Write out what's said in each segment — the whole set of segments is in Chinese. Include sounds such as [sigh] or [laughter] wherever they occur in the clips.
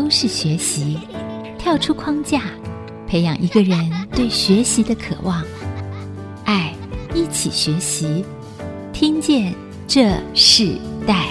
都是学习，跳出框架，培养一个人对学习的渴望。爱，一起学习，听见这世代。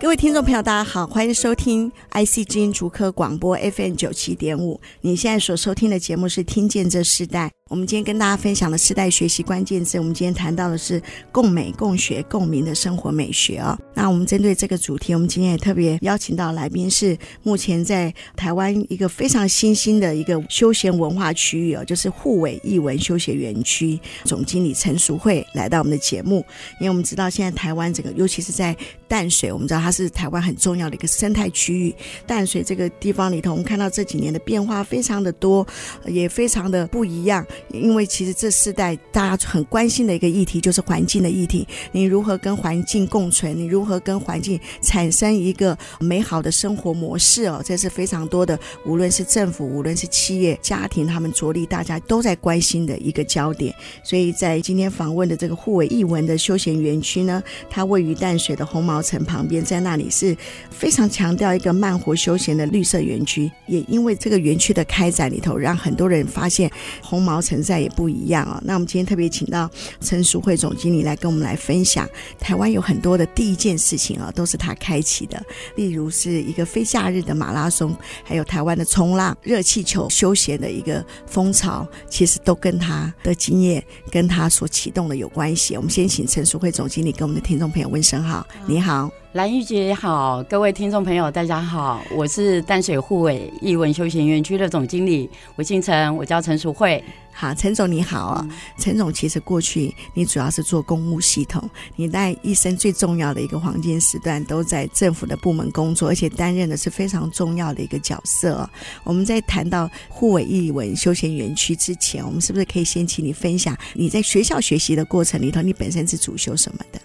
各位听众朋友，大家好，欢迎收听 IC 之音竹科广播 FM 九七点五。你现在所收听的节目是《听见这世代》。我们今天跟大家分享的世代学习关键字，我们今天谈到的是共美、共学、共鸣的生活美学、哦。那我们针对这个主题，我们今天也特别邀请到来宾是目前在台湾一个非常新兴的一个休闲文化区域哦，就是沪尾艺文休闲园区总经理陈淑慧来到我们的节目。因为我们知道现在台湾整个，尤其是在淡水，我们知道它是台湾很重要的一个生态区域。淡水这个地方里头，我们看到这几年的变化非常的多，也非常的不一样。因为其实这世代大家很关心的一个议题就是环境的议题，你如何跟环境共存？你如何跟环境产生一个美好的生活模式？哦，这是非常多的，无论是政府，无论是企业、家庭，他们着力，大家都在关心的一个焦点。所以在今天访问的这个沪尾艺文的休闲园区呢，它位于淡水的红毛城旁边，在那里是非常强调一个慢活休闲的绿色园区。也因为这个园区的开展里头，让很多人发现红毛城在。也不一样啊、哦。那我们今天特别请到陈淑慧总经理来跟我们来分享，台湾有很多的第一件事情啊、哦，都是他开启的。例如是一个非假日的马拉松，还有台湾的冲浪、热气球休闲的一个风潮，其实都跟他的经验、跟他所启动的有关系。我们先请陈淑慧总经理跟我们的听众朋友问声好，你好。兰玉姐好，各位听众朋友大家好，我是淡水护尾艺文休闲园区的总经理，我姓陈，我叫陈淑慧。好，陈总你好啊、哦，陈、嗯、总其实过去你主要是做公务系统，你在一生最重要的一个黄金时段都在政府的部门工作，而且担任的是非常重要的一个角色、哦。我们在谈到护尾艺文休闲园区之前，我们是不是可以先请你分享你在学校学习的过程里头，你本身是主修什么的？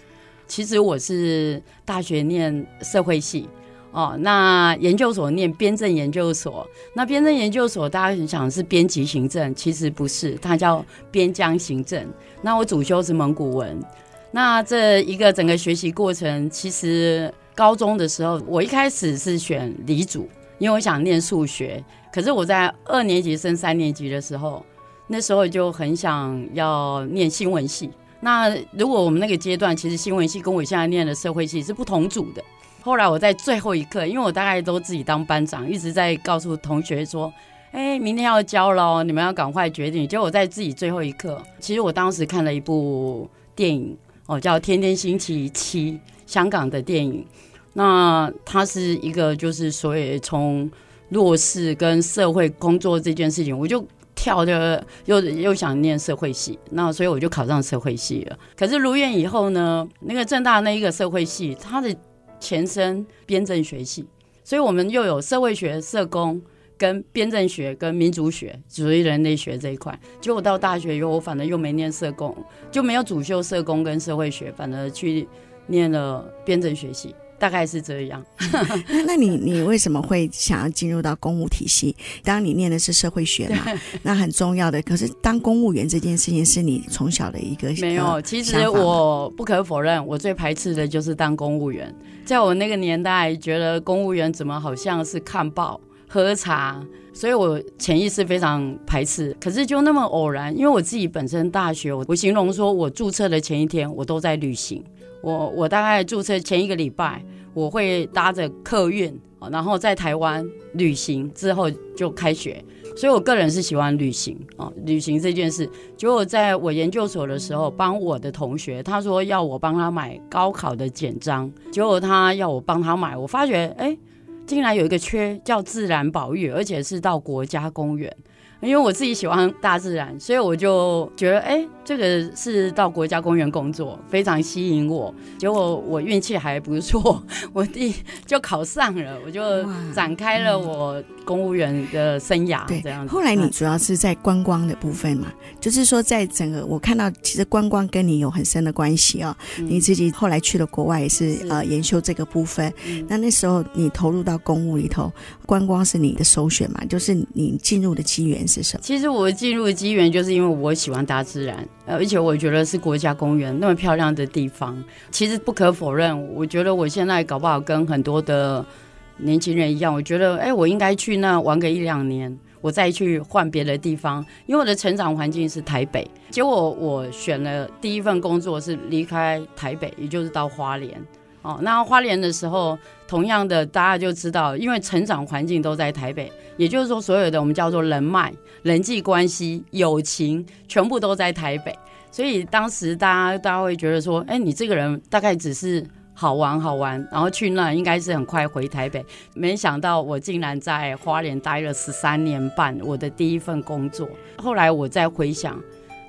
其实我是大学念社会系哦，那研究所念编政研究所。那编政研究所大家很想是编辑行政，其实不是，它叫边疆行政。那我主修是蒙古文。那这一个整个学习过程，其实高中的时候，我一开始是选理组，因为我想念数学。可是我在二年级升三年级的时候，那时候就很想要念新闻系。那如果我们那个阶段，其实新闻系跟我现在念的社会系是不同组的。后来我在最后一刻，因为我大概都自己当班长，一直在告诉同学说：“哎，明天要交了，你们要赶快决定。”结果我在自己最后一刻，其实我当时看了一部电影哦，叫《天天星期七》，香港的电影。那它是一个就是所谓从弱势跟社会工作这件事情，我就。跳的又又想念社会系，那所以我就考上社会系了。可是如愿以后呢，那个政大那一个社会系，它的前身编政学系，所以我们又有社会学、社工跟编政学跟民族学，属于人类学这一块。结果到大学以后，我反正又没念社工，就没有主修社工跟社会学，反而去念了编政学系。大概是这样。[laughs] 那那你你为什么会想要进入到公务体系？当然你念的是社会学嘛，[laughs] 那很重要的。可是当公务员这件事情是你从小的一个没有。其实我不可否认，我最排斥的就是当公务员。在我那个年代，觉得公务员怎么好像是看报、喝茶，所以我潜意识非常排斥。可是就那么偶然，因为我自己本身大学，我形容说我注册的前一天，我都在旅行。我我大概注册前一个礼拜，我会搭着客运，然后在台湾旅行之后就开学，所以我个人是喜欢旅行啊，旅行这件事。结果在我研究所的时候，帮我的同学，他说要我帮他买高考的简章，结果他要我帮他买，我发觉哎，竟然有一个缺叫自然保育，而且是到国家公园。因为我自己喜欢大自然，所以我就觉得，哎，这个是到国家公园工作，非常吸引我。结果我运气还不错，[laughs] 我第就考上了，我就展开了我公务员的生涯。这样子。后来你主要是在观光的部分嘛，就是说在整个我看到，其实观光跟你有很深的关系哦。你自己后来去了国外也是呃研修这个部分。那那时候你投入到公务里头，观光是你的首选嘛？就是你进入的机缘。其实我进入机缘就是因为我喜欢大自然，而且我觉得是国家公园那么漂亮的地方。其实不可否认，我觉得我现在搞不好跟很多的年轻人一样，我觉得哎，我应该去那玩个一两年。我再去换别的地方，因为我的成长环境是台北，结果我选了第一份工作是离开台北，也就是到花莲。哦，那花莲的时候，同样的大家就知道，因为成长环境都在台北，也就是说，所有的我们叫做人脉、人际关系、友情，全部都在台北，所以当时大家大家会觉得说，哎，你这个人大概只是。好玩好玩，然后去那应该是很快回台北，没想到我竟然在花莲待了十三年半，我的第一份工作。后来我再回想，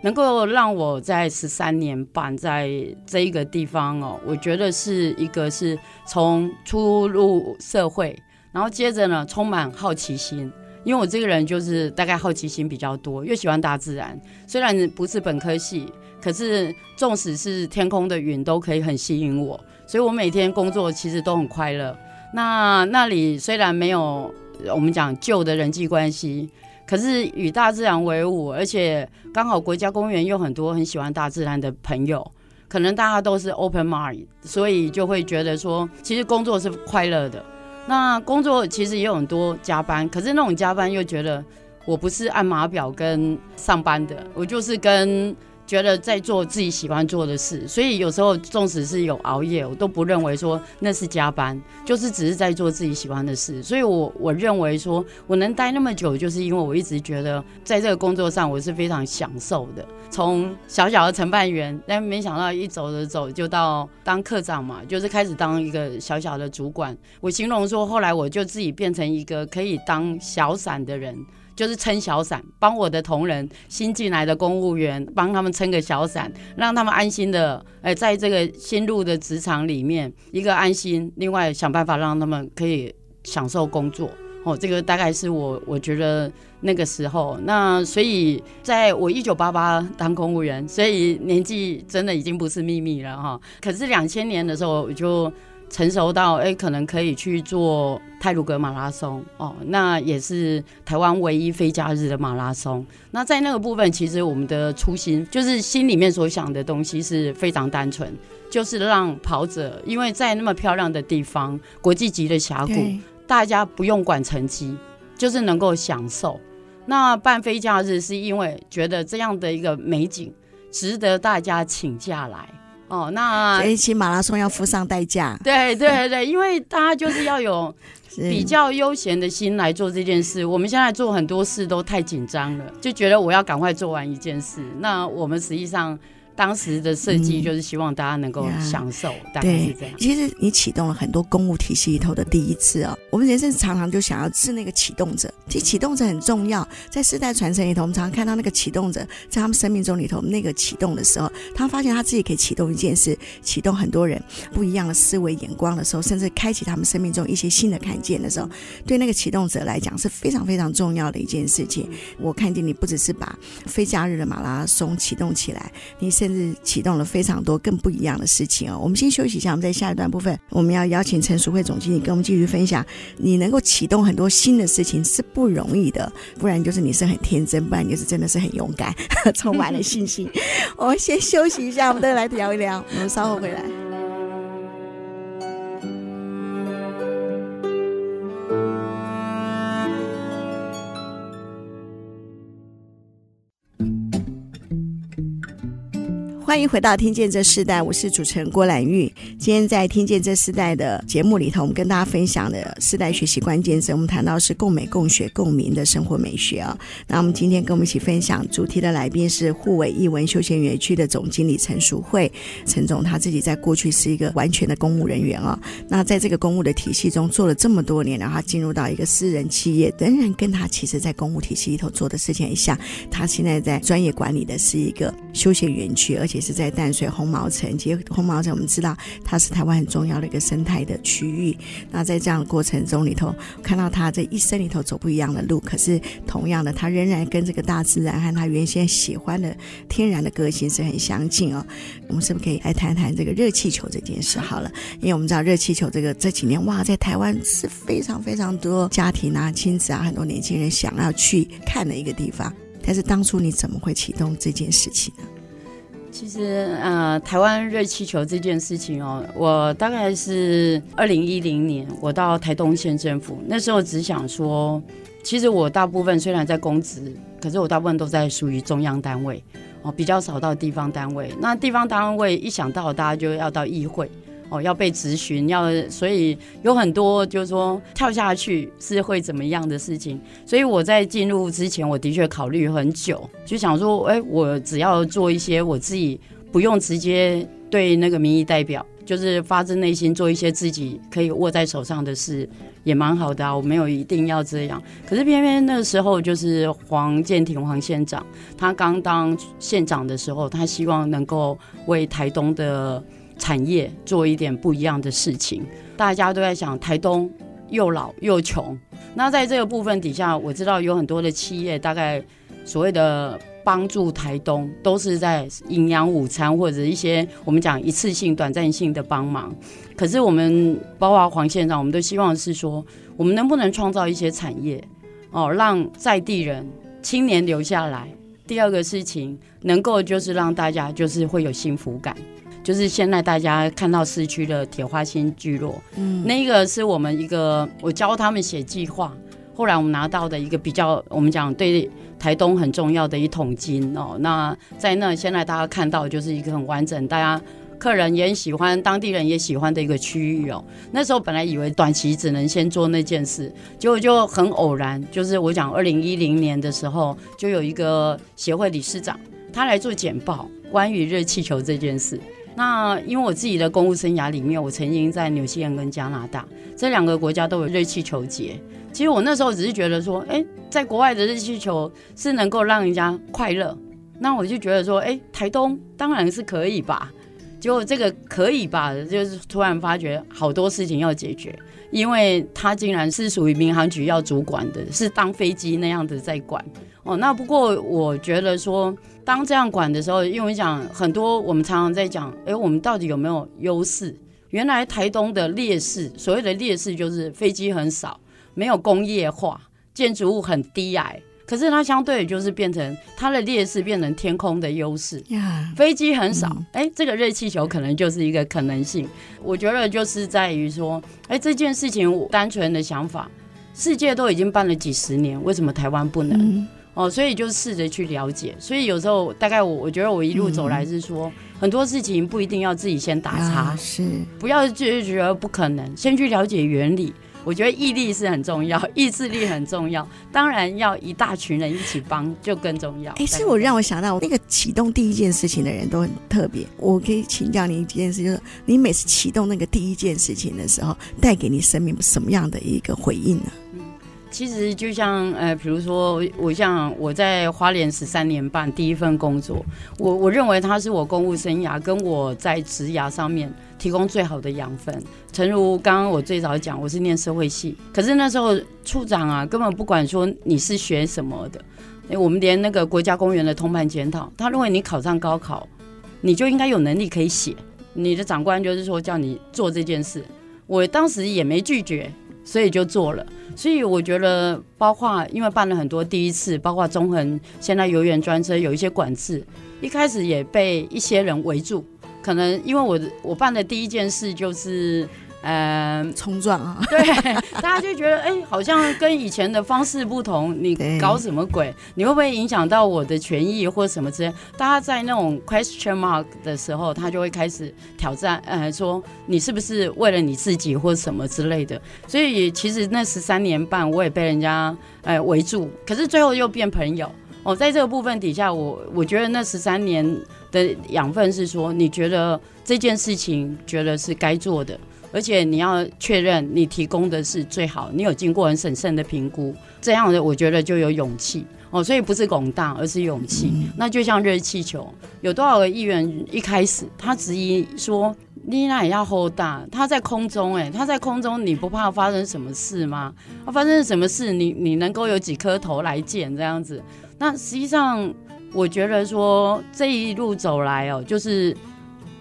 能够让我在十三年半在这一个地方哦，我觉得是一个是从初入社会，然后接着呢充满好奇心，因为我这个人就是大概好奇心比较多，又喜欢大自然，虽然不是本科系，可是纵使是天空的云都可以很吸引我。所以我每天工作其实都很快乐。那那里虽然没有我们讲旧的人际关系，可是与大自然为伍，而且刚好国家公园有很多很喜欢大自然的朋友，可能大家都是 open mind，所以就会觉得说，其实工作是快乐的。那工作其实也有很多加班，可是那种加班又觉得我不是按码表跟上班的，我就是跟。觉得在做自己喜欢做的事，所以有时候纵使是有熬夜，我都不认为说那是加班，就是只是在做自己喜欢的事。所以我我认为说我能待那么久，就是因为我一直觉得在这个工作上我是非常享受的。从小小的承办员，但没想到一走着走就到当课长嘛，就是开始当一个小小的主管。我形容说，后来我就自己变成一个可以当小散的人。就是撑小伞，帮我的同仁、新进来的公务员，帮他们撑个小伞，让他们安心的，哎，在这个新入的职场里面，一个安心，另外想办法让他们可以享受工作。哦，这个大概是我我觉得那个时候，那所以在我一九八八当公务员，所以年纪真的已经不是秘密了哈。可是两千年的时候我就。成熟到哎，可能可以去做泰鲁格马拉松哦，那也是台湾唯一非假日的马拉松。那在那个部分，其实我们的初心就是心里面所想的东西是非常单纯，就是让跑者，因为在那么漂亮的地方，国际级的峡谷，大家不用管成绩，就是能够享受。那办非假日是因为觉得这样的一个美景值得大家请假来。哦，那这一期马拉松要付上代价。对对对，因为大家就是要有 [laughs] 比较悠闲的心来做这件事。我们现在做很多事都太紧张了，就觉得我要赶快做完一件事。那我们实际上。当时的设计就是希望大家能够享受，嗯、大概是这样。其实你启动了很多公务体系里头的第一次哦。我们人生常常就想要是那个启动者，其实启动者很重要。在世代传承里头，我们常常看到那个启动者在他们生命中里头那个启动的时候，他发现他自己可以启动一件事，启动很多人不一样的思维眼光的时候，甚至开启他们生命中一些新的看见的时候，对那个启动者来讲是非常非常重要的一件事情。我看见你不只是把非假日的马拉松启动起来，你是。甚至启动了非常多更不一样的事情哦。我们先休息一下，我们在下一段部分，我们要邀请陈淑慧总经理跟我们继续分享。你能够启动很多新的事情是不容易的，不然就是你是很天真，不然就是真的是很勇敢，[laughs] 充满了信心。[laughs] 我们先休息一下，我们再来聊一聊。我们稍后回来。欢迎回到《听见这世代》，我是主持人郭兰玉。今天在《听见这世代》的节目里头，我们跟大家分享的世代学习关键词，我们谈到是共美、共学、共鸣的生活美学啊。那我们今天跟我们一起分享主题的来宾是沪尾艺文休闲园区的总经理陈淑慧。陈总他自己在过去是一个完全的公务人员啊。那在这个公务的体系中做了这么多年，然后他进入到一个私人企业，仍然跟他其实在公务体系里头做的事情很像。他现在在专业管理的是一个休闲园区，而且。且是在淡水红毛城。其实红毛城我们知道它是台湾很重要的一个生态的区域。那在这样的过程中里头，看到他这一生里头走不一样的路，可是同样的，他仍然跟这个大自然和他原先喜欢的天然的个性是很相近哦。我们是不是可以来谈谈这个热气球这件事？好了，因为我们知道热气球这个这几年哇，在台湾是非常非常多家庭啊、亲子啊、很多年轻人想要去看的一个地方。但是当初你怎么会启动这件事情呢？其实，呃，台湾热气球这件事情哦，我大概是二零一零年，我到台东县政府，那时候只想说，其实我大部分虽然在公职，可是我大部分都在属于中央单位哦，比较少到地方单位。那地方单位一想到，大家就要到议会。哦，要被质询，要所以有很多就是说跳下去是会怎么样的事情，所以我在进入之前，我的确考虑很久，就想说，哎，我只要做一些我自己不用直接对那个民意代表，就是发自内心做一些自己可以握在手上的事，也蛮好的啊。我没有一定要这样，可是偏偏那个时候就是黄建庭黄县长，他刚当县长的时候，他希望能够为台东的。产业做一点不一样的事情，大家都在想台东又老又穷。那在这个部分底下，我知道有很多的企业，大概所谓的帮助台东，都是在营养午餐或者一些我们讲一次性、短暂性的帮忙。可是我们包括黄县长，我们都希望是说，我们能不能创造一些产业哦，让在地人、青年留下来。第二个事情，能够就是让大家就是会有幸福感。就是现在大家看到市区的铁花心聚落，嗯，那个是我们一个我教他们写计划，后来我们拿到的一个比较，我们讲对台东很重要的一桶金哦。那在那现在大家看到就是一个很完整，大家客人也喜欢，当地人也喜欢的一个区域哦。那时候本来以为短期只能先做那件事，结果就很偶然，就是我讲二零一零年的时候，就有一个协会理事长他来做简报，关于热气球这件事。那因为我自己的公务生涯里面，我曾经在纽西兰跟加拿大这两个国家都有热气球节。其实我那时候只是觉得说，哎，在国外的热气球是能够让人家快乐，那我就觉得说，哎，台东当然是可以吧。结果这个可以吧，就是突然发觉好多事情要解决，因为他竟然是属于民航局要主管的，是当飞机那样子在管。哦，那不过我觉得说。当这样管的时候，因为讲很多，我们常常在讲，哎，我们到底有没有优势？原来台东的劣势，所谓的劣势就是飞机很少，没有工业化，建筑物很低矮。可是它相对就是变成它的劣势，变成天空的优势。呀，飞机很少，哎，这个热气球可能就是一个可能性。我觉得就是在于说，哎，这件事情我单纯的想法，世界都已经办了几十年，为什么台湾不能？嗯哦，所以就试着去了解，所以有时候大概我我觉得我一路走来是说，嗯、很多事情不一定要自己先打叉，啊、是不要就觉得不可能，先去了解原理。我觉得毅力是很重要，意志力很重要，当然要一大群人一起帮就更重要。哎，是我让我想到那个启动第一件事情的人都很特别。我可以请教你一件事，就是你每次启动那个第一件事情的时候，带给你生命什么样的一个回应呢？其实就像呃，比如说我像我在花莲十三年半第一份工作，我我认为它是我公务生涯跟我在职涯上面提供最好的养分。诚如刚刚我最早讲，我是念社会系，可是那时候处长啊根本不管说你是学什么的，哎，我们连那个国家公园的通盘检讨，他认为你考上高考，你就应该有能力可以写。你的长官就是说叫你做这件事，我当时也没拒绝。所以就做了，所以我觉得，包括因为办了很多第一次，包括中恒现在游园专车有一些管制，一开始也被一些人围住，可能因为我我办的第一件事就是。嗯，冲撞啊！[laughs] 对，大家就觉得哎、欸，好像跟以前的方式不同，你搞什么鬼？你会不会影响到我的权益或什么之类？大家在那种 question mark 的时候，他就会开始挑战，呃，说你是不是为了你自己或什么之类的？所以其实那十三年半，我也被人家呃围住，可是最后又变朋友。哦，在这个部分底下，我我觉得那十三年的养分是说，你觉得这件事情觉得是该做的。而且你要确认你提供的是最好，你有经过很审慎的评估，这样的我觉得就有勇气哦。所以不是拱大，而是勇气。嗯、那就像热气球，有多少个议员一开始他质疑说，你那也要 hold 大，他在空中哎、欸，他在空中，你不怕发生什么事吗？啊，发生什么事，你你能够有几颗头来见这样子？那实际上，我觉得说这一路走来哦，就是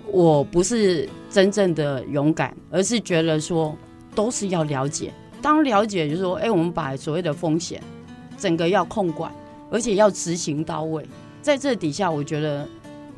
我不是真正的勇敢，而是觉得说都是要了解。当了解就说，哎，我们把所谓的风险整个要控管，而且要执行到位，在这底下，我觉得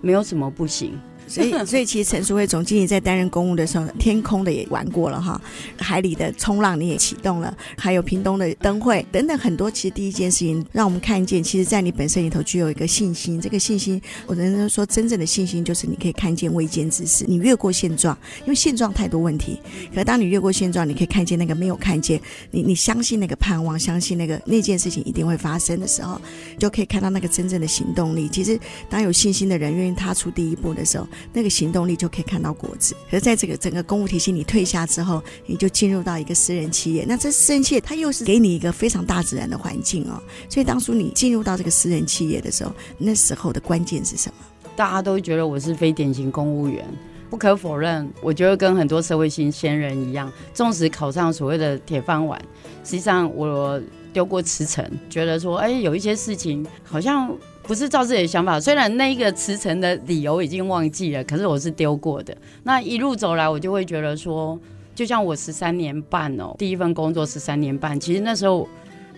没有什么不行。所以，所以其实陈淑慧总经理在担任公务的时候，天空的也玩过了哈，海里的冲浪你也启动了，还有屏东的灯会等等很多。其实第一件事情让我们看见，其实，在你本身里头具有一个信心。这个信心，我能说真正的信心就是你可以看见未见之事，你越过现状，因为现状太多问题。可当你越过现状，你可以看见那个没有看见，你你相信那个盼望，相信那个那件事情一定会发生的时候，就可以看到那个真正的行动力。其实，当有信心的人愿意踏出第一步的时候，那个行动力就可以看到果子。可是在这个整个公务体系你退下之后，你就进入到一个私人企业。那这私人企业它又是给你一个非常大自然的环境哦。所以当初你进入到这个私人企业的时候，那时候的关键是什么？大家都觉得我是非典型公务员。不可否认，我觉得跟很多社会新鲜人一样，纵使考上所谓的铁饭碗，实际上我丢过辞呈，觉得说，哎，有一些事情好像。不是照自己的想法，虽然那一个辞呈的理由已经忘记了，可是我是丢过的。那一路走来，我就会觉得说，就像我十三年半哦，第一份工作十三年半，其实那时候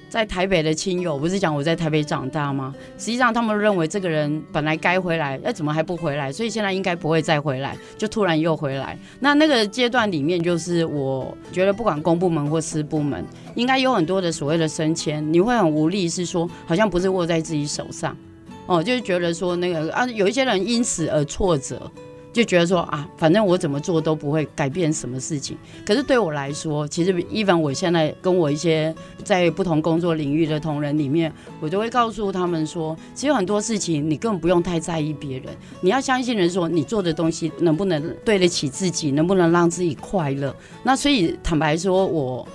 在台北的亲友不是讲我在台北长大吗？实际上他们认为这个人本来该回来，哎，怎么还不回来？所以现在应该不会再回来，就突然又回来。那那个阶段里面，就是我觉得不管公部门或私部门，应该有很多的所谓的升迁，你会很无力，是说好像不是握在自己手上。哦，就是觉得说那个啊，有一些人因此而挫折，就觉得说啊，反正我怎么做都不会改变什么事情。可是对我来说，其实 even 我现在跟我一些在不同工作领域的同仁里面，我都会告诉他们说，其实很多事情你根本不用太在意别人，你要相信人说你做的东西能不能对得起自己，能不能让自己快乐。那所以坦白说，我。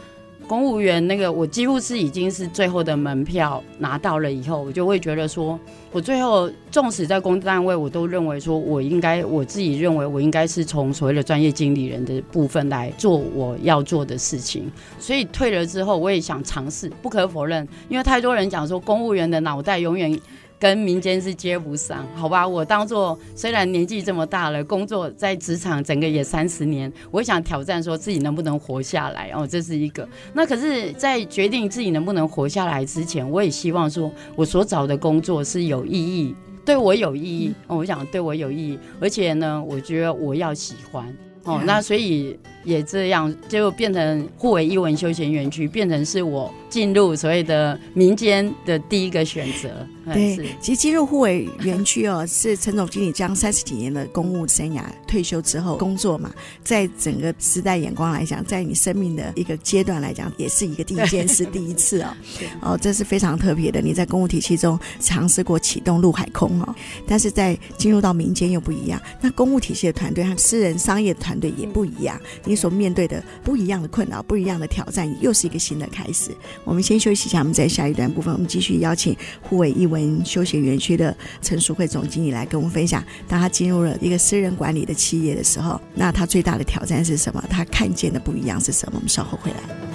公务员那个，我几乎是已经是最后的门票拿到了以后，我就会觉得说，我最后纵使在公单位，我都认为说我应该，我自己认为我应该是从所谓的专业经理人的部分来做我要做的事情。所以退了之后，我也想尝试。不可否认，因为太多人讲说，公务员的脑袋永远。[laughs] 跟民间是接不上，好吧？我当做虽然年纪这么大了，工作在职场整个也三十年，我想挑战说自己能不能活下来哦，这是一个。那可是，在决定自己能不能活下来之前，我也希望说我所找的工作是有意义，对我有意义。哦，我想对我有意义，而且呢，我觉得我要喜欢哦。那所以也这样就变成互为艺文休闲园区，变成是我进入所谓的民间的第一个选择。对，其实进入互为园区哦，是陈总经理将三十几年的公务生涯退休之后工作嘛，在整个时代眼光来讲，在你生命的一个阶段来讲，也是一个第一件事，第一次哦，[laughs] 哦，这是非常特别的。你在公务体系中尝试过启动陆海空哦，但是在进入到民间又不一样。那公务体系的团队和私人商业的团队也不一样，你所面对的不一样的困扰，不一样的挑战，又是一个新的开始。我们先休息一下，我们在下一段部分，我们继续邀请护卫艺文休闲园区的陈淑慧总经理来跟我们分享，当他进入了一个私人管理的企业的时候，那他最大的挑战是什么？他看见的不一样是什么？我们稍后回来。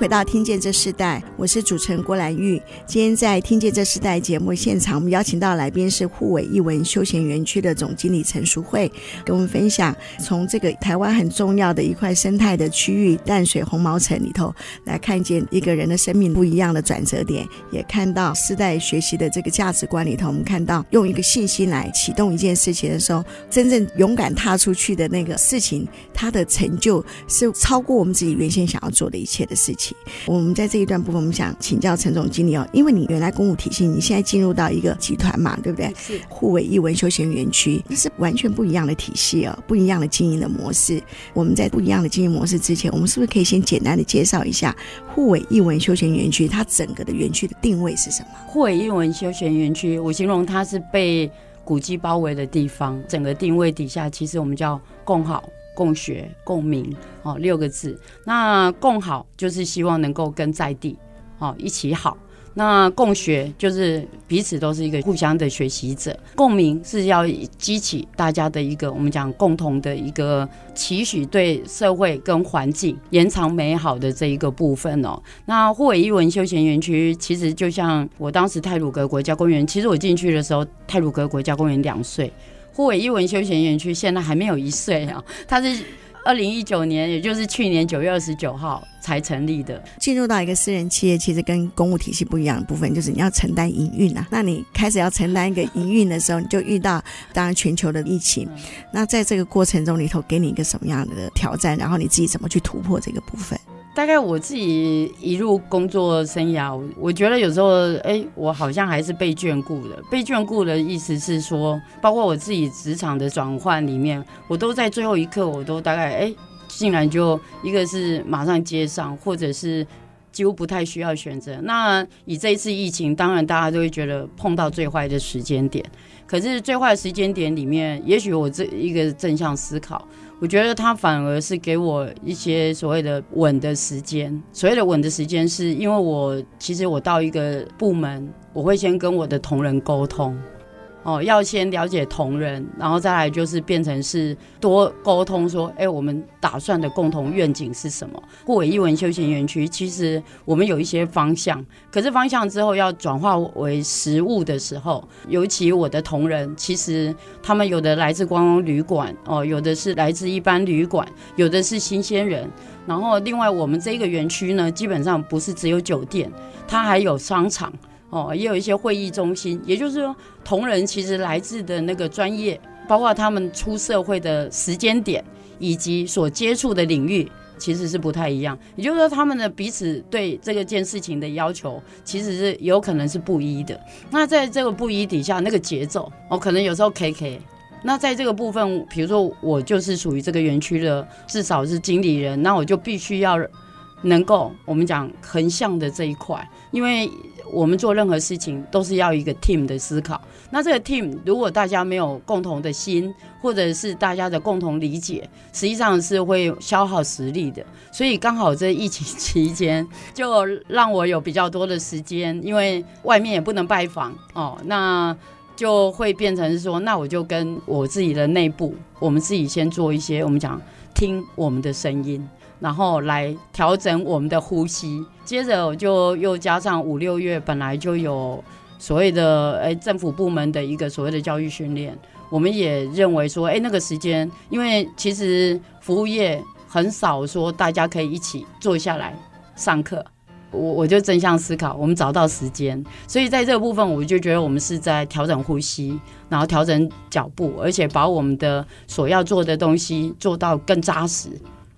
回到《听见这世代》，我是主持人郭兰玉。今天在《听见这世代》节目现场，我们邀请到来宾是沪尾艺文休闲园区的总经理陈淑慧，跟我们分享从这个台湾很重要的一块生态的区域淡水红毛城里头，来看见一个人的生命不一样的转折点，也看到世代学习的这个价值观里头，我们看到用一个信心来启动一件事情的时候，真正勇敢踏出去的那个事情，它的成就是超过我们自己原先想要做的一切的事。情情。我们在这一段部分，我们想请教陈总经理哦，因为你原来公务体系，你现在进入到一个集团嘛，对不对？是互为艺文休闲园区，这是完全不一样的体系哦，不一样的经营的模式。我们在不一样的经营模式之前，我们是不是可以先简单的介绍一下互为艺文休闲园区它整个的园区的定位是什么？互为艺文休闲园区，我形容它是被古迹包围的地方，整个定位底下，其实我们叫共好。共学共鸣，哦，六个字。那共好就是希望能够跟在地，哦，一起好。那共学就是彼此都是一个互相的学习者，共鸣是要激起大家的一个我们讲共同的一个期许，对社会跟环境延长美好的这一个部分哦。那沪尾艺文休闲园区其实就像我当时泰鲁格国家公园，其实我进去的时候，泰鲁格国家公园两岁。沪尾艺文休闲园区现在还没有一岁啊，它是二零一九年，也就是去年九月二十九号才成立的。进入到一个私人企业，其实跟公务体系不一样的部分，就是你要承担营运啊。那你开始要承担一个营运的时候，你就遇到当然全球的疫情。那在这个过程中里头，给你一个什么样的挑战？然后你自己怎么去突破这个部分？大概我自己一路工作生涯，我觉得有时候，哎，我好像还是被眷顾的。被眷顾的意思是说，包括我自己职场的转换里面，我都在最后一刻，我都大概，哎，竟然就一个是马上接上，或者是几乎不太需要选择。那以这一次疫情，当然大家都会觉得碰到最坏的时间点。可是最坏的时间点里面，也许我这一个正向思考。我觉得他反而是给我一些所谓的稳的时间。所谓的稳的时间，是因为我其实我到一个部门，我会先跟我的同仁沟通。哦，要先了解同仁，然后再来就是变成是多沟通，说，哎，我们打算的共同愿景是什么？沪尾艺文休闲园区，其实我们有一些方向，可是方向之后要转化为实物的时候，尤其我的同仁，其实他们有的来自观光旅馆，哦，有的是来自一般旅馆，有的是新鲜人，然后另外我们这个园区呢，基本上不是只有酒店，它还有商场。哦，也有一些会议中心，也就是说，同仁其实来自的那个专业，包括他们出社会的时间点，以及所接触的领域，其实是不太一样。也就是说，他们的彼此对这个件事情的要求，其实是有可能是不一的。那在这个不一底下，那个节奏，哦，可能有时候 KK。那在这个部分，比如说我就是属于这个园区的，至少是经理人，那我就必须要能够我们讲横向的这一块，因为。我们做任何事情都是要一个 team 的思考。那这个 team 如果大家没有共同的心，或者是大家的共同理解，实际上是会消耗实力的。所以刚好这疫情期间，就让我有比较多的时间，因为外面也不能拜访哦，那就会变成是说，那我就跟我自己的内部，我们自己先做一些，我们讲听我们的声音。然后来调整我们的呼吸，接着我就又加上五六月本来就有所谓的诶政府部门的一个所谓的教育训练，我们也认为说诶那个时间，因为其实服务业很少说大家可以一起坐下来上课，我我就正向思考，我们找到时间，所以在这个部分我就觉得我们是在调整呼吸，然后调整脚步，而且把我们的所要做的东西做到更扎实。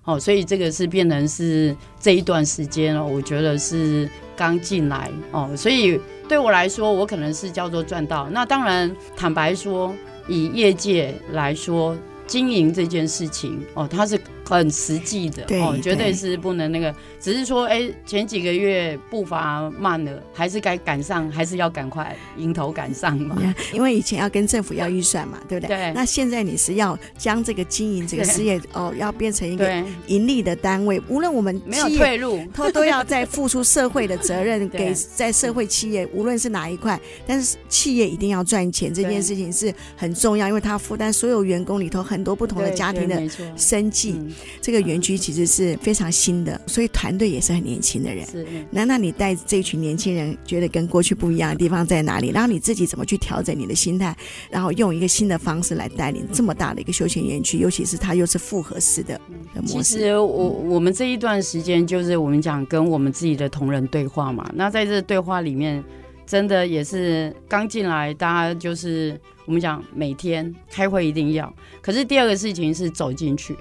哦，所以这个是变成是这一段时间哦，我觉得是刚进来哦，所以对我来说，我可能是叫做赚到。那当然，坦白说，以业界来说，经营这件事情哦，它是。很实际的对哦，绝对是不能那个，只是说，哎、欸，前几个月步伐慢了，还是该赶上，还是要赶快迎头赶上嘛。因为以前要跟政府要预算嘛，对不对？对。那现在你是要将这个经营这个事业哦，要变成一个盈利的单位，无论我们没有退路，都都要在付出社会的责任 [laughs] 给在社会企业，无论是哪一块，但是企业一定要赚钱，这件事情是很重要，因为它负担所有员工里头很多不同的家庭的生计。这个园区其实是非常新的，所以团队也是很年轻的人。是，那那你带这群年轻人，觉得跟过去不一样的地方在哪里？然后你自己怎么去调整你的心态，然后用一个新的方式来带领这么大的一个休闲园区，尤其是它又是复合式的的模式。其实我我们这一段时间就是我们讲跟我们自己的同仁对话嘛。那在这对话里面，真的也是刚进来，大家就是我们讲每天开会一定要。可是第二个事情是走进去。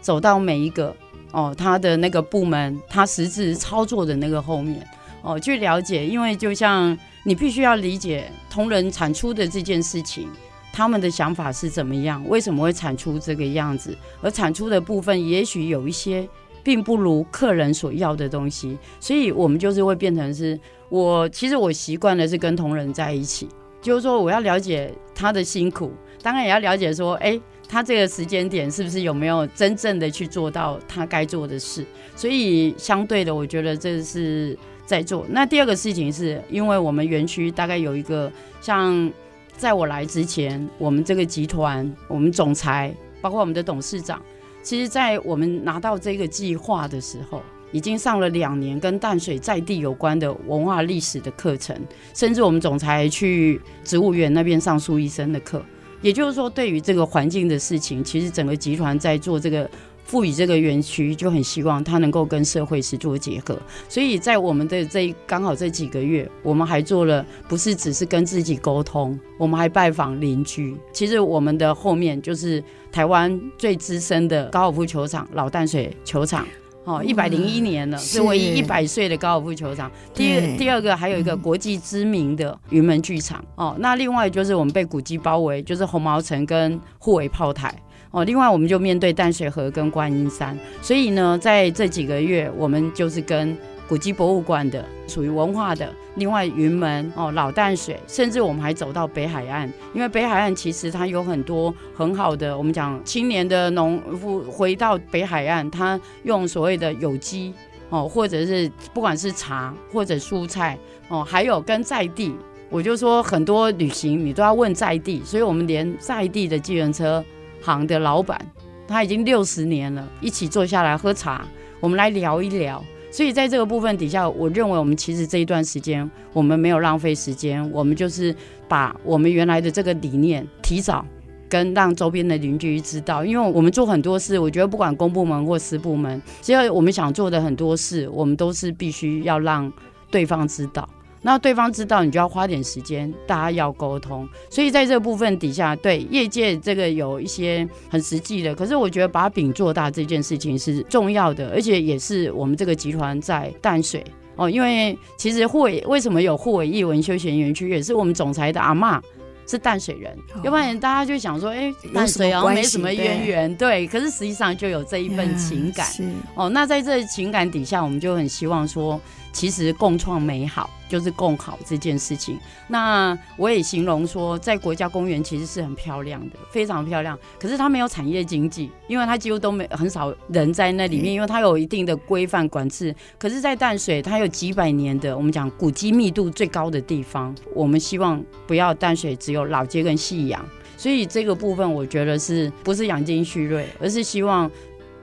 走到每一个哦，他的那个部门，他实质操作的那个后面哦，去了解，因为就像你必须要理解同仁产出的这件事情，他们的想法是怎么样，为什么会产出这个样子，而产出的部分也许有一些并不如客人所要的东西，所以我们就是会变成是我其实我习惯的是跟同仁在一起，就是说我要了解他的辛苦，当然也要了解说，哎。他这个时间点是不是有没有真正的去做到他该做的事？所以相对的，我觉得这是在做。那第二个事情是因为我们园区大概有一个，像在我来之前，我们这个集团，我们总裁，包括我们的董事长，其实在我们拿到这个计划的时候，已经上了两年跟淡水在地有关的文化历史的课程，甚至我们总裁去植物园那边上苏医生的课。也就是说，对于这个环境的事情，其实整个集团在做这个赋予这个园区，就很希望它能够跟社会是做结合。所以在我们的这刚好这几个月，我们还做了，不是只是跟自己沟通，我们还拜访邻居。其实我们的后面就是台湾最资深的高尔夫球场——老淡水球场。哦，一百零一年了，是唯一一百岁的高尔夫球场。第二，第二个还有一个国际知名的云门剧场。哦，那另外就是我们被古迹包围，就是红毛城跟护卫炮台。哦，另外我们就面对淡水河跟观音山。所以呢，在这几个月，我们就是跟。古迹博物馆的属于文化的，另外云门哦，老淡水，甚至我们还走到北海岸，因为北海岸其实它有很多很好的，我们讲青年的农夫回到北海岸，他用所谓的有机哦，或者是不管是茶或者蔬菜哦，还有跟在地，我就说很多旅行你都要问在地，所以我们连在地的计程车行的老板，他已经六十年了，一起坐下来喝茶，我们来聊一聊。所以在这个部分底下，我认为我们其实这一段时间我们没有浪费时间，我们就是把我们原来的这个理念提早跟让周边的邻居知道，因为我们做很多事，我觉得不管公部门或私部门，只要我们想做的很多事，我们都是必须要让对方知道。那对方知道，你就要花点时间，大家要沟通。所以在这部分底下，对业界这个有一些很实际的。可是我觉得把饼做大这件事情是重要的，而且也是我们这个集团在淡水哦。因为其实护卫为什么有护卫艺文休闲园区，也是我们总裁的阿妈是淡水人，哦、要不然大家就想说，哎、欸，淡水好像没什么渊源，对。可是实际上就有这一份情感、嗯、哦。那在这情感底下，我们就很希望说。其实共创美好就是共好这件事情。那我也形容说，在国家公园其实是很漂亮的，非常漂亮。可是它没有产业经济，因为它几乎都没很少人在那里面，因为它有一定的规范管制。可是，在淡水，它有几百年的我们讲古迹密度最高的地方。我们希望不要淡水只有老街跟夕阳，所以这个部分我觉得是不是养精蓄锐，而是希望。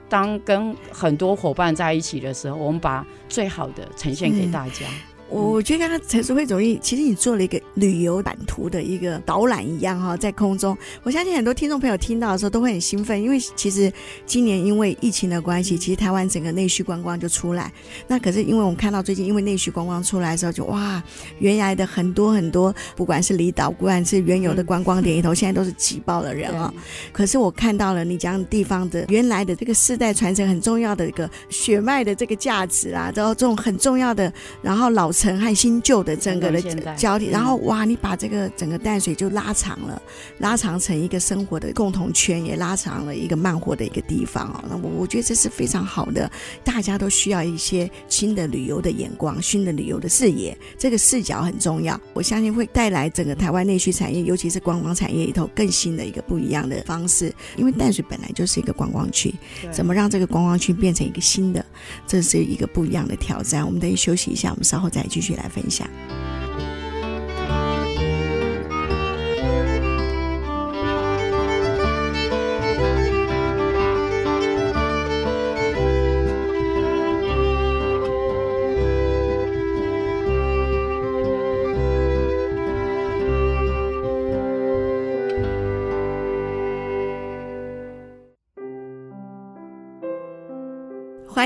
当跟很多伙伴在一起的时候，我们把最好的呈现给大家。我我觉得刚刚陈淑惠总经，其实你做了一个旅游版图的一个导览一样哈，在空中，我相信很多听众朋友听到的时候都会很兴奋，因为其实今年因为疫情的关系，其实台湾整个内需观光就出来。那可是因为我们看到最近因为内需观光出来的时候，就哇，原来的很多很多，不管是离岛，不管是原有的观光点里头，[laughs] 现在都是挤爆的人啊。可是我看到了你讲地方的原来的这个世代传承很重要的一个血脉的这个价值啊，然后这种很重要的，然后老。陈和新旧的整个的交替，然后哇，你把这个整个淡水就拉长了，拉长成一个生活的共同圈，也拉长了一个慢活的一个地方哦。那我我觉得这是非常好的，大家都需要一些新的旅游的眼光，新的旅游的视野，这个视角很重要。我相信会带来整个台湾内需产业，尤其是观光产业里头更新的一个不一样的方式。因为淡水本来就是一个观光区，怎么让这个观光区变成一个新的，这是一个不一样的挑战。我们等于休息一下，我们稍后再。继续来分享。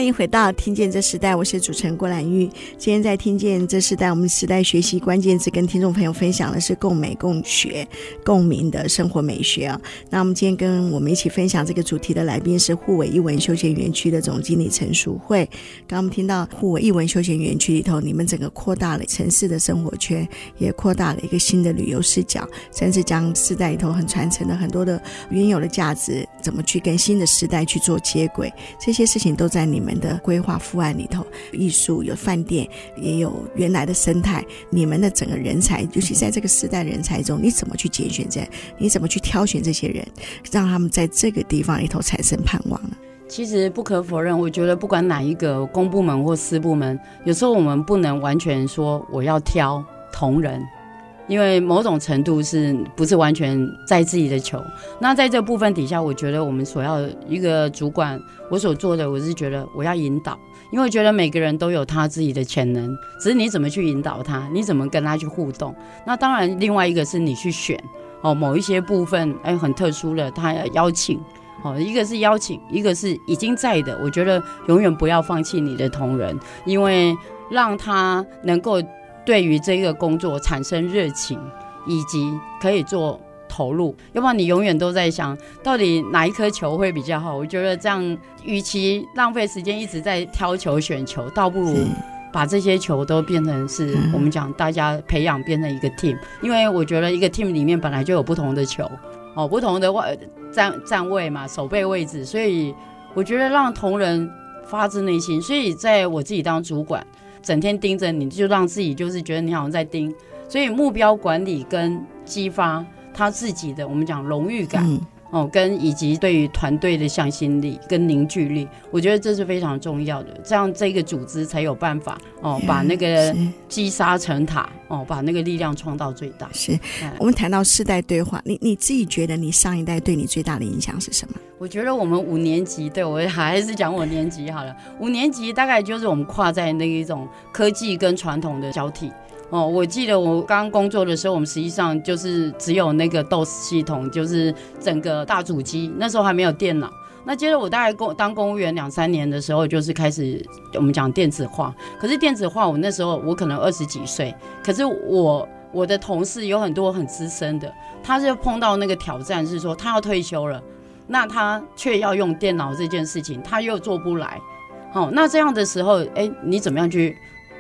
欢迎回到《听见这时代》，我是主持人郭兰玉。今天在《听见这时代》，我们时代学习关键字跟听众朋友分享的是共美共学、共鸣的生活美学啊。那我们今天跟我们一起分享这个主题的来宾是沪尾艺文休闲园区的总经理陈淑慧。刚刚我们听到沪尾艺文休闲园区里头，你们整个扩大了城市的生活圈，也扩大了一个新的旅游视角，甚至将世代里头很传承的很多的原有的价值，怎么去跟新的时代去做接轨，这些事情都在你。们的规划方案里头，艺术有饭店，也有原来的生态。你们的整个人才，尤其在这个时代人才中，你怎么去拣选这？你怎么去挑选这些人，让他们在这个地方里头产生盼望呢？其实不可否认，我觉得不管哪一个公部门或私部门，有时候我们不能完全说我要挑同仁。因为某种程度是不是完全在自己的球？那在这部分底下，我觉得我们所要一个主管，我所做的，我是觉得我要引导，因为我觉得每个人都有他自己的潜能，只是你怎么去引导他，你怎么跟他去互动。那当然，另外一个是你去选哦，某一些部分哎很特殊的，他要邀请哦，一个是邀请，一个是已经在的。我觉得永远不要放弃你的同仁，因为让他能够。对于这个工作产生热情，以及可以做投入，要不然你永远都在想到底哪一颗球会比较好。我觉得这样，与其浪费时间一直在挑球选球，倒不如把这些球都变成是我们讲大家培养变成一个 team。因为我觉得一个 team 里面本来就有不同的球哦，不同的位站站位嘛，守备位置，所以我觉得让同仁发自内心。所以在我自己当主管。整天盯着你，就让自己就是觉得你好像在盯，所以目标管理跟激发他自己的，我们讲荣誉感。哦，跟以及对于团队的向心力跟凝聚力，我觉得这是非常重要的。这样这个组织才有办法哦，把那个积沙成塔哦，把那个力量创到最大。是，我们谈到世代对话，你你自己觉得你上一代对你最大的影响是什么？我觉得我们五年级，对我还是讲五年级好了。五年级大概就是我们跨在那一种科技跟传统的交替。哦，我记得我刚工作的时候，我们实际上就是只有那个 DOS 系统，就是整个大主机，那时候还没有电脑。那接着我大概公当公务员两三年的时候，就是开始我们讲电子化。可是电子化，我那时候我可能二十几岁，可是我我的同事有很多很资深的，他就碰到那个挑战是说他要退休了，那他却要用电脑这件事情，他又做不来。好，那这样的时候，哎，你怎么样去？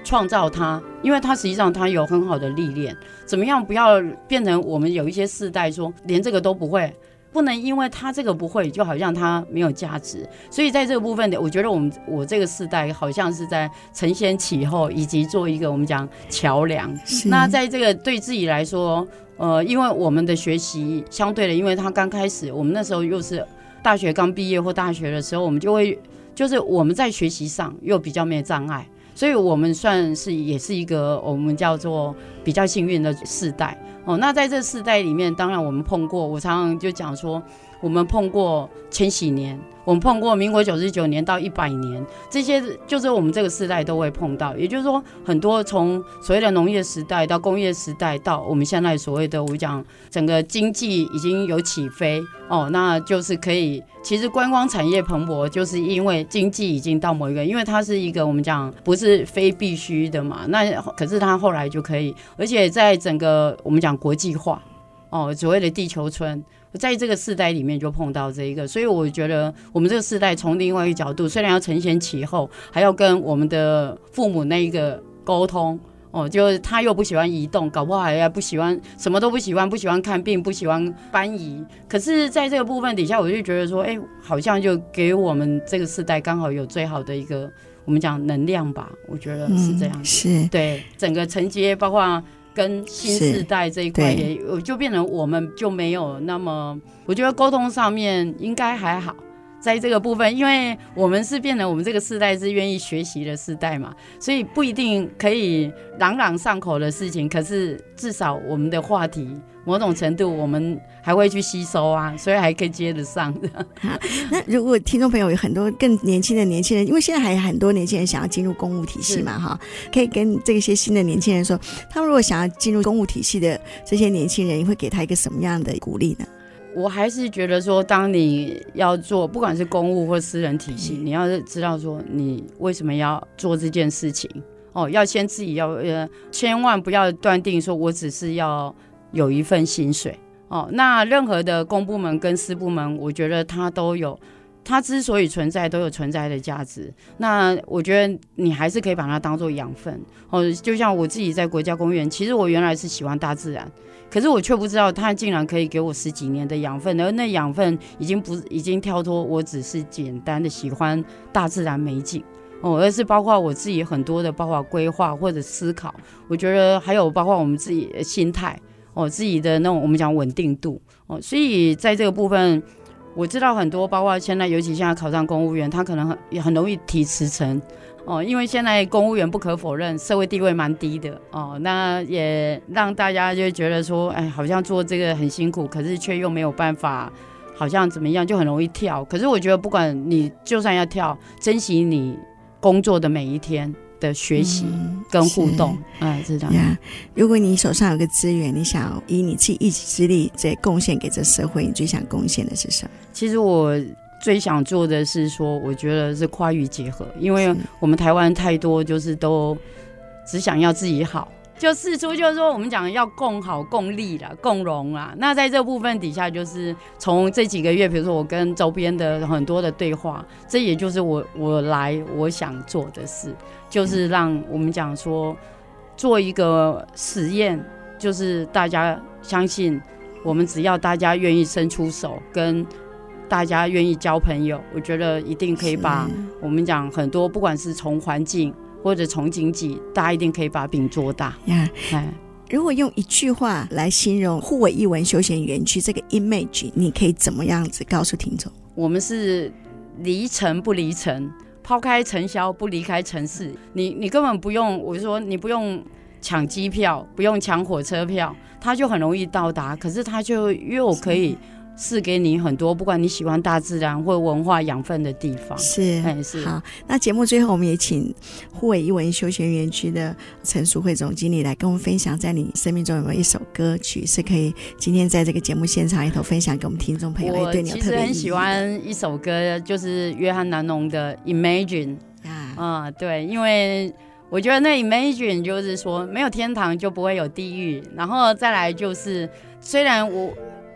创造它，因为它实际上它有很好的历练。怎么样不要变成我们有一些世代说连这个都不会，不能因为他这个不会，就好像他没有价值。所以在这个部分的，我觉得我们我这个世代好像是在承先启后，以及做一个我们讲桥梁。那在这个对自己来说，呃，因为我们的学习相对的，因为他刚开始，我们那时候又是大学刚毕业或大学的时候，我们就会就是我们在学习上又比较没有障碍。所以，我们算是也是一个我们叫做比较幸运的世代哦。那在这世代里面，当然我们碰过，我常常就讲说，我们碰过千禧年。我们碰过民国九十九年到一百年，这些就是我们这个时代都会碰到。也就是说，很多从所谓的农业时代到工业时代，到我们现在所谓的我讲整个经济已经有起飞哦，那就是可以。其实观光产业蓬勃，就是因为经济已经到某一个，因为它是一个我们讲不是非必须的嘛。那可是它后来就可以，而且在整个我们讲国际化哦，所谓的地球村。在这个世代里面就碰到这一个，所以我觉得我们这个世代从另外一个角度，虽然要承先启后，还要跟我们的父母那一个沟通哦，就是他又不喜欢移动，搞不好还要不喜欢什么都不喜欢，不喜欢看病，不喜欢搬移。可是，在这个部分底下，我就觉得说，哎，好像就给我们这个世代刚好有最好的一个我们讲能量吧，我觉得是这样，嗯，是对整个承接，包括。跟新世代这一块也，就变成我们就没有那么，我觉得沟通上面应该还好，在这个部分，因为我们是变成我们这个世代是愿意学习的世代嘛，所以不一定可以朗朗上口的事情，可是至少我们的话题。某种程度，我们还会去吸收啊，所以还可以接得上的。好，[laughs] 那如果听众朋友有很多更年轻的年轻人，因为现在还有很多年轻人想要进入公务体系嘛，哈，可以跟这些新的年轻人说，他们如果想要进入公务体系的这些年轻人，你会给他一个什么样的鼓励呢？我还是觉得说，当你要做，不管是公务或私人体系，你要知道说，你为什么要做这件事情哦，要先自己要呃，千万不要断定说我只是要有一份薪水哦。那任何的公部门跟私部门，我觉得它都有，它之所以存在，都有存在的价值。那我觉得你还是可以把它当做养分哦。就像我自己在国家公园，其实我原来是喜欢大自然。可是我却不知道，它竟然可以给我十几年的养分，而那养分已经不已经跳脱，我只是简单的喜欢大自然美景哦，而是包括我自己很多的，包括规划或者思考。我觉得还有包括我们自己的心态哦，自己的那种我们讲稳定度哦，所以在这个部分，我知道很多，包括现在尤其现在考上公务员，他可能很也很容易提辞呈。哦，因为现在公务员不可否认社会地位蛮低的哦，那也让大家就觉得说，哎，好像做这个很辛苦，可是却又没有办法，好像怎么样就很容易跳。可是我觉得，不管你就算要跳，珍惜你工作的每一天的学习跟互动，哎、嗯，是这样。Yeah, 如果你手上有个资源，你想以你自己一己之力在贡献给这社会，你最想贡献的是什么？其实我。最想做的是说，我觉得是跨域结合，因为我们台湾太多就是都只想要自己好，就四出就是说我们讲要共好、共利啦、共荣啦。那在这部分底下，就是从这几个月，比如说我跟周边的很多的对话，这也就是我我来我想做的事，就是让我们讲说做一个实验，就是大家相信我们只要大家愿意伸出手跟。大家愿意交朋友，我觉得一定可以把我们讲很多，不管是从环境或者从经济，大家一定可以把饼做大。呀，哎，如果用一句话来形容沪尾艺文休闲园区这个 image，你可以怎么样子告诉听众？我们是离城不离城，抛开尘嚣不离开城市。你你根本不用，我就说你不用抢机票，不用抢火车票，它就很容易到达。可是它就又可以。赐给你很多，不管你喜欢大自然或文化养分的地方，是，是好。那节目最后，我们也请护尾一文休闲园区的陈淑慧总经理来跟我们分享，在你生命中有没有一首歌曲是可以今天在这个节目现场里头分享给我们听众朋友？我其实很喜欢一首歌，就是约翰南农的《Imagine》啊，啊，对，因为我觉得那 Imagine 就是说，没有天堂就不会有地狱，然后再来就是，虽然我。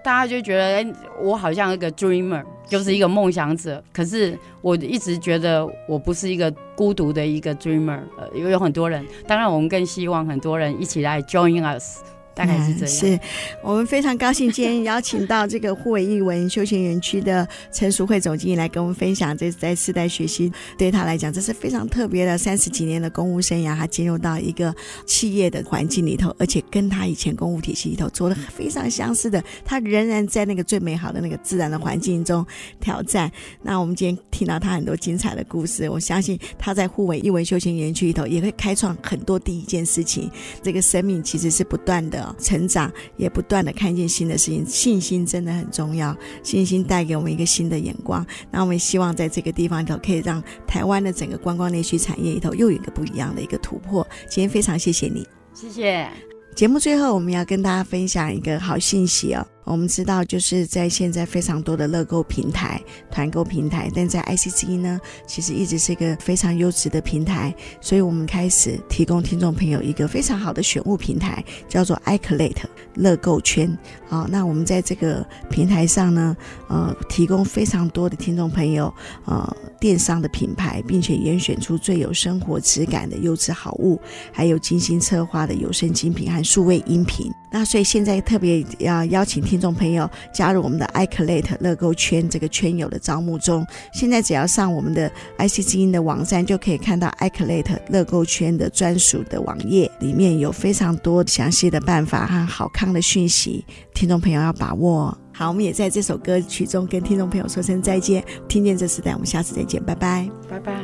大家就觉得，哎、我好像一个 dreamer，就是一个梦想者。可是我一直觉得我不是一个孤独的一个 dreamer，呃，因为有很多人。当然，我们更希望很多人一起来 join us。大概是这样。嗯、是我们非常高兴今天邀请到这个沪尾艺文休闲园区的陈淑慧总经理来跟我们分享，这在世代学习对他来讲，这是非常特别的三十几年的公务生涯，他进入到一个企业的环境里头，而且跟他以前公务体系里头做的非常相似的，他仍然在那个最美好的那个自然的环境中挑战。那我们今天听到他很多精彩的故事，我相信他在沪尾艺文休闲园区里头也会开创很多第一件事情。这个生命其实是不断的。成长也不断的看见新的事情，信心真的很重要。信心带给我们一个新的眼光，那我们希望在这个地方里头，可以让台湾的整个观光内需产业里头又有一个不一样的一个突破。今天非常谢谢你，谢谢。节目最后，我们要跟大家分享一个好信息哦。我们知道，就是在现在非常多的乐购平台、团购平台，但在 ICG 呢，其实一直是一个非常优质的平台，所以我们开始提供听众朋友一个非常好的选物平台，叫做 iColate 乐购圈。好，那我们在这个平台上呢，呃，提供非常多的听众朋友，呃，电商的品牌，并且严选出最有生活质感的优质好物，还有精心策划的有声精品和数位音频。那所以现在特别要邀请听。众朋友，加入我们的 i c l a t e 乐购圈这个圈友的招募中。现在只要上我们的 IC 之音的网站，就可以看到 i c l a t e 乐购圈的专属的网页，里面有非常多详细的办法和好康的讯息，听众朋友要把握。好，我们也在这首歌曲中跟听众朋友说声再见。听见这时代，我们下次再见，拜拜，拜拜。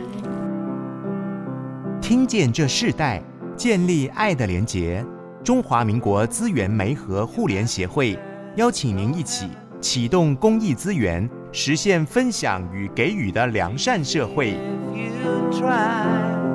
听见这世代，建立爱的连结。中华民国资源媒合互联协会。邀请您一起启动公益资源，实现分享与给予的良善社会。You try